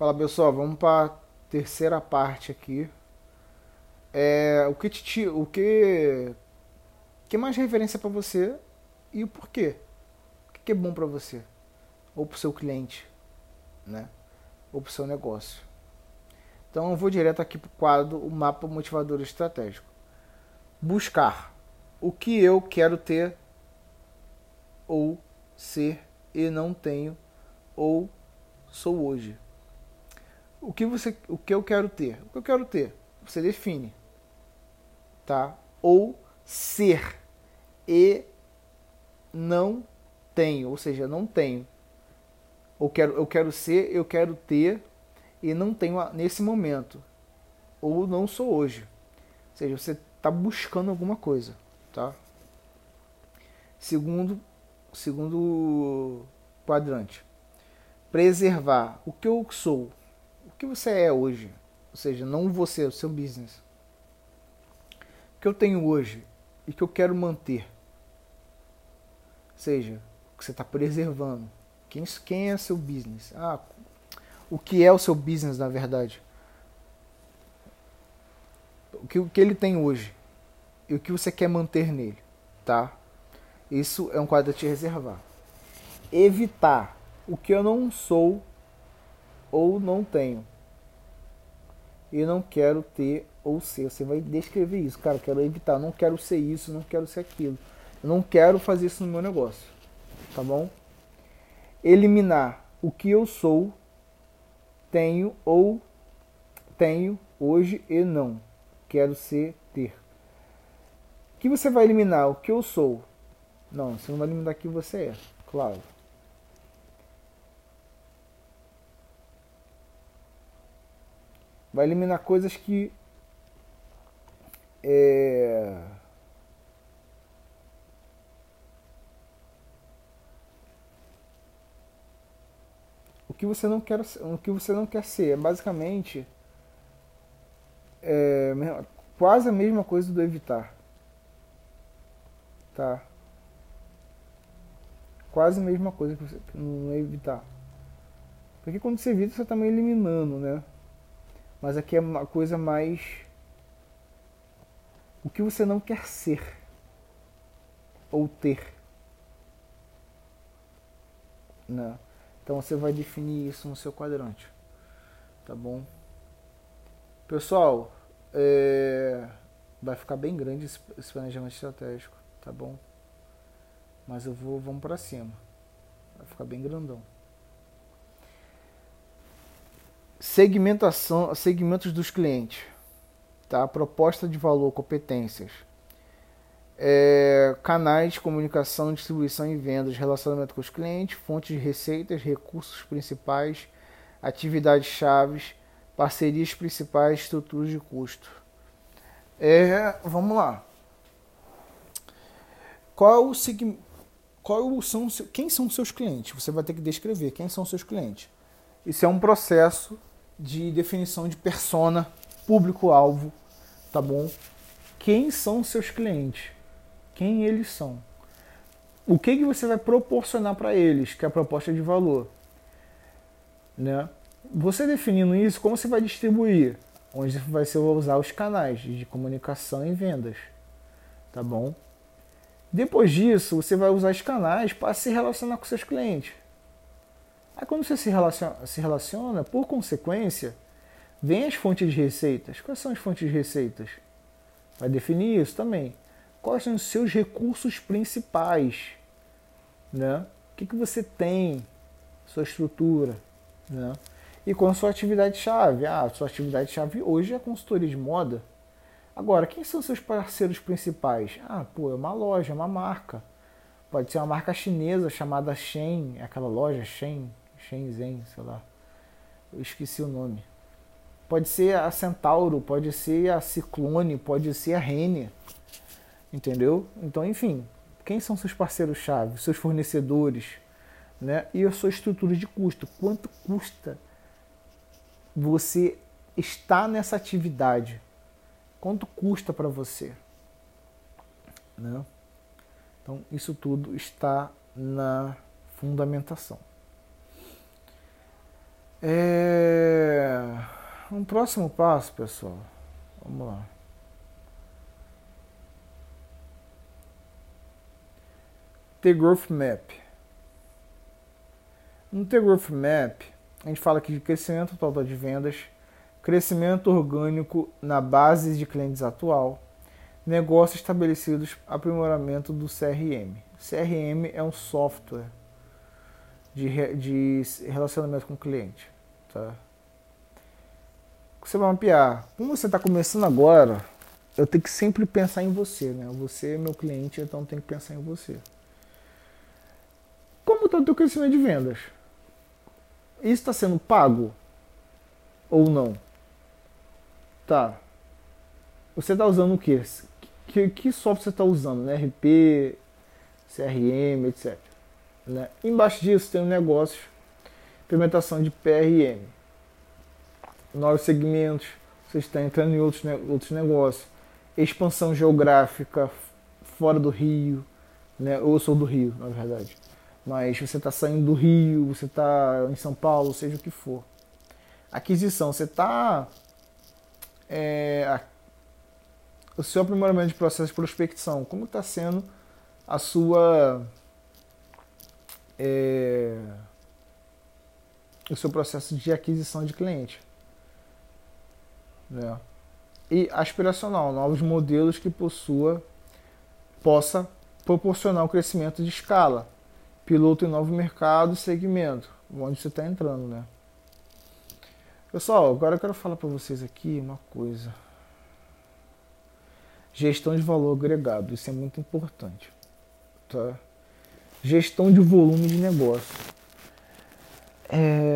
Fala pessoal, vamos para a terceira parte aqui. É, o que te, o que que mais referência para você e o porquê? O que é bom para você ou para o seu cliente, né? Ou para o seu negócio. Então eu vou direto aqui para o quadro o mapa motivador estratégico. Buscar o que eu quero ter ou ser e não tenho ou sou hoje. O que você, o que eu quero ter? O que eu quero ter? Você define, tá? Ou ser e não tenho, ou seja, não tenho. Ou quero, eu quero ser, eu quero ter e não tenho nesse momento. Ou não sou hoje. Ou seja, você está buscando alguma coisa, tá? Segundo, segundo quadrante. Preservar o que eu sou que você é hoje, ou seja, não você, o seu business. O que eu tenho hoje e que eu quero manter. Ou seja, o que você está preservando. Quem, é seu business? Ah, o que é o seu business na verdade? O que, o que ele tem hoje e o que você quer manter nele, tá? Isso é um quadro a te reservar. Evitar o que eu não sou ou não tenho e não quero ter ou ser. Você vai descrever isso, cara. Quero evitar, não quero ser isso, não quero ser aquilo. Eu não quero fazer isso no meu negócio, tá bom? Eliminar o que eu sou, tenho ou tenho hoje e não quero ser ter. Que você vai eliminar? O que eu sou? Não, você não vai eliminar o que você é, claro. Vai eliminar coisas que é, o que você não quer o que você não quer ser. É basicamente é, quase a mesma coisa do evitar. Tá? Quase a mesma coisa que você não evitar. Porque quando você evita você está meio eliminando né mas aqui é uma coisa mais. O que você não quer ser ou ter. Né? Então você vai definir isso no seu quadrante. Tá bom? Pessoal, é... vai ficar bem grande esse planejamento estratégico, tá bom? Mas eu vou, vamos para cima. Vai ficar bem grandão segmentação, segmentos dos clientes, tá? Proposta de valor, competências, é, canais de comunicação, distribuição e vendas, relacionamento com os clientes, fontes de receitas, recursos principais, atividades chaves, parcerias principais, estruturas de custo. É, vamos lá. Qual o qual são quem são seus clientes? Você vai ter que descrever quem são seus clientes. Isso é um processo de definição de persona, público-alvo, tá bom? Quem são seus clientes? Quem eles são? O que, que você vai proporcionar para eles, que é a proposta de valor? Né? Você definindo isso, como você vai distribuir? Onde vai usar os canais de comunicação e vendas, tá bom? Depois disso, você vai usar os canais para se relacionar com seus clientes. Aí quando você se relaciona, se relaciona, por consequência, vem as fontes de receitas. Quais são as fontes de receitas? Vai definir isso também. Quais são os seus recursos principais? Né? O que, que você tem? Sua estrutura. Né? E com a sua atividade-chave. Ah, sua atividade-chave hoje é consultoria de moda. Agora, quem são seus parceiros principais? Ah, pô, é uma loja, é uma marca. Pode ser uma marca chinesa chamada Shen, aquela loja Shen, Shenzhen, sei lá. Eu esqueci o nome. Pode ser a Centauro, pode ser a Ciclone, pode ser a Renner. Entendeu? Então, enfim, quem são seus parceiros-chave, seus fornecedores, né? E a sua estrutura de custo. Quanto custa você estar nessa atividade? Quanto custa para você? Né? Então, isso tudo está na fundamentação. É... próximo passo, pessoal, vamos lá. The Growth Map. No The Growth Map, a gente fala aqui de crescimento total de vendas, crescimento orgânico na base de clientes atual, negócios estabelecidos, aprimoramento do CRM. CRM é um software de, de relacionamento com cliente. Tá? Você vai mapear. Como você está começando agora, eu tenho que sempre pensar em você. Né? Você é meu cliente, então tem que pensar em você. Como está o teu crescimento de vendas? Isso está sendo pago ou não? Tá. Você está usando o quê? Que, que software você está usando? Né? RP, CRM, etc. Né? Embaixo disso tem um negócio, implementação de PRM. Novos segmentos, você está entrando em outros, outros negócios. Expansão geográfica fora do Rio, né? eu sou do Rio, na verdade. Mas você está saindo do Rio, você está em São Paulo, seja o que for. Aquisição, você está. É, o seu aprimoramento de processo de prospecção, como está sendo a sua é, o seu processo de aquisição de cliente. Né? E aspiracional, novos modelos que possua, possa proporcionar o crescimento de escala. Piloto em novo mercado, segmento, onde você está entrando, né? Pessoal, agora eu quero falar para vocês aqui uma coisa. Gestão de valor agregado, isso é muito importante. Tá? Gestão de volume de negócio. É...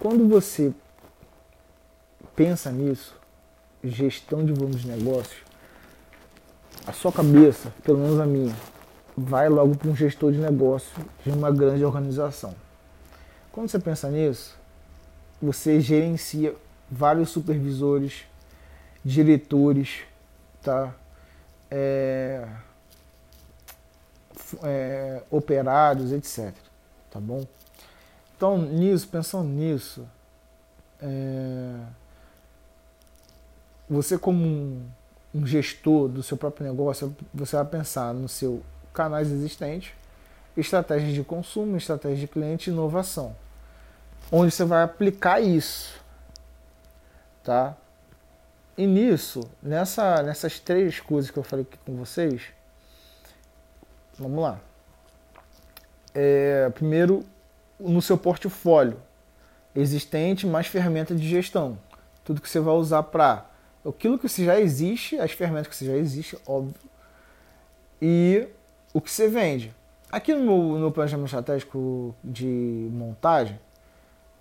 Quando você pensa nisso, gestão de volume de negócios, a sua cabeça, pelo menos a minha, vai logo para um gestor de negócio de uma grande organização. Quando você pensa nisso, você gerencia vários supervisores, diretores, tá? é, é, operários, etc. Tá bom? Então, nisso, pensando nisso, é, você como um, um, gestor do seu próprio negócio, você vai pensar no seu canais existentes, estratégias de consumo, estratégia de cliente e inovação. Onde você vai aplicar isso, tá? E nisso, nessa, nessas três coisas que eu falei aqui com vocês, vamos lá. É, primeiro, no seu portfólio existente, mais ferramenta de gestão. Tudo que você vai usar para aquilo que já existe, as ferramentas que já existe, óbvio, e o que você vende. Aqui no meu, no planejamento estratégico de montagem,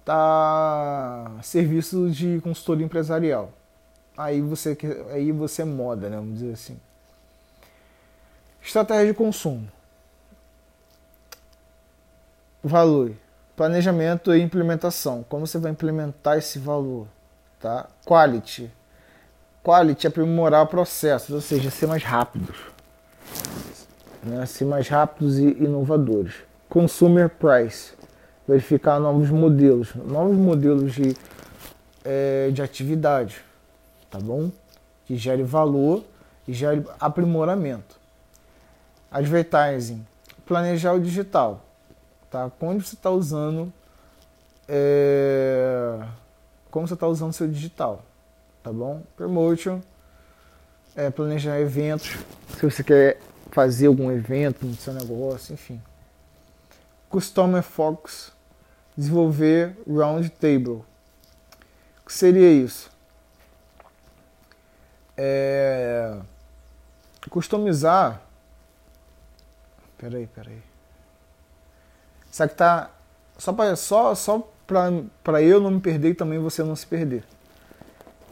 tá serviço de consultoria empresarial aí você, aí você moda, né? Vamos dizer assim. Estratégia de consumo. Valor. Planejamento e implementação. Como você vai implementar esse valor? Tá? Quality. Quality é aprimorar processos, ou seja, ser mais rápidos. Né? Ser mais rápidos e inovadores. Consumer Price. Verificar novos modelos. Novos modelos de, é, de atividade tá bom? Que gere valor e gere aprimoramento. Advertising, planejar o digital, tá? Quando você está usando, é... como você está usando seu digital, tá bom? Promotion, é, planejar eventos, se você quer fazer algum evento no seu negócio, enfim. Customer Focus, desenvolver Round Table. O que seria isso? é, customizar. Peraí, peraí. Isso aqui tá só para só só para eu não me perder e também você não se perder.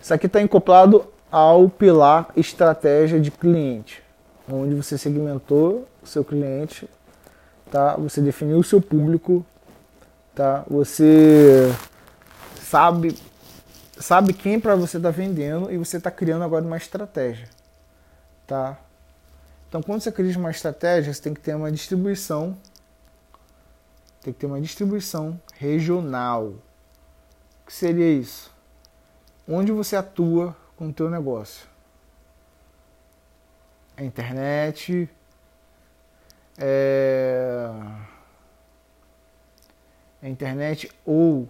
Isso aqui está acoplado ao pilar estratégia de cliente, onde você segmentou o seu cliente, tá? Você definiu o seu público, tá? Você sabe sabe quem para você está vendendo e você está criando agora uma estratégia, tá? Então, quando você cria uma estratégia, você tem que ter uma distribuição, tem que ter uma distribuição regional, que seria isso? Onde você atua com o teu negócio? A internet, é... a internet ou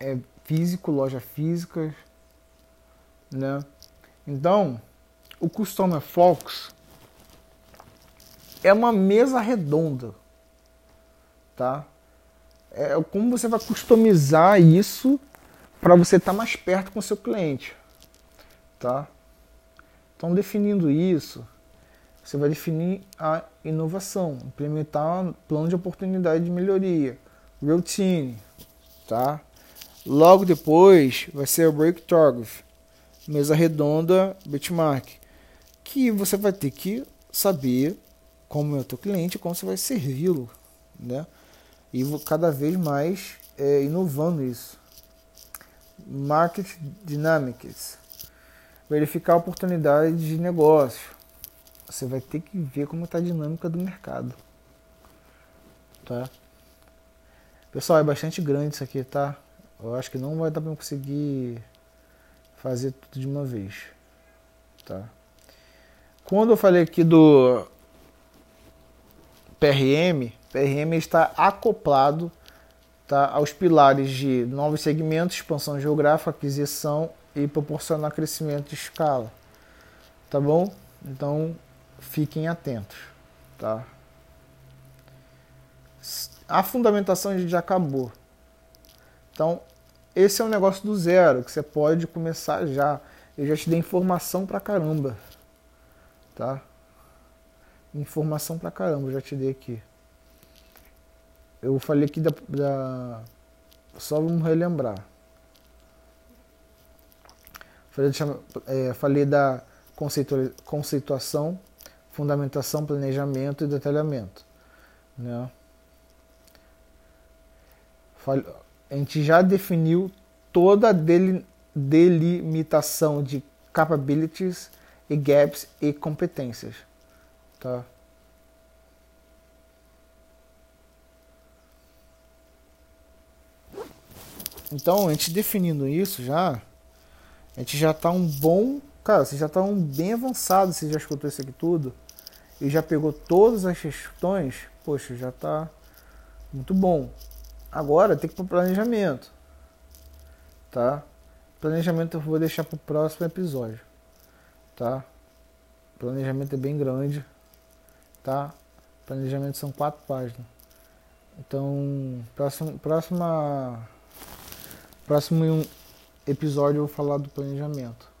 é físico, loja física, né? Então, o Customer Focus é uma mesa redonda, tá? É como você vai customizar isso para você estar tá mais perto com o seu cliente, tá? Então, definindo isso, você vai definir a inovação, implementar um plano de oportunidade de melhoria, routine, tá? Logo depois vai ser o break target, mesa redonda, benchmark, que você vai ter que saber como é o teu cliente, como você vai servi-lo, né? E cada vez mais é, inovando isso. Market Dynamics, verificar a oportunidade de negócio. Você vai ter que ver como está a dinâmica do mercado, tá? Pessoal, é bastante grande isso aqui, tá? Eu acho que não vai dar para conseguir fazer tudo de uma vez, tá? Quando eu falei aqui do PRM, PRM está acoplado tá, aos pilares de novos segmentos, expansão geográfica, aquisição e proporcionar crescimento de escala, tá bom? Então fiquem atentos, tá? A fundamentação já acabou. Então esse é um negócio do zero, que você pode começar já. Eu já te dei informação pra caramba. Tá? Informação pra caramba, já te dei aqui. Eu falei aqui da. da só vamos relembrar. Falei, é, da conceitua, conceituação, fundamentação, planejamento e detalhamento. Né? A gente já definiu toda a delimitação de capabilities e gaps e competências. Tá? Então, a gente definindo isso já, a gente já está um bom. Cara, você já está um bem avançado, você já escutou isso aqui tudo e já pegou todas as questões, poxa, já está muito bom. Agora tem que ir para planejamento. Tá? Planejamento eu vou deixar para o próximo episódio. Tá? Planejamento é bem grande. Tá? Planejamento são quatro páginas. Então, próximo, próxima, próximo episódio eu vou falar do planejamento.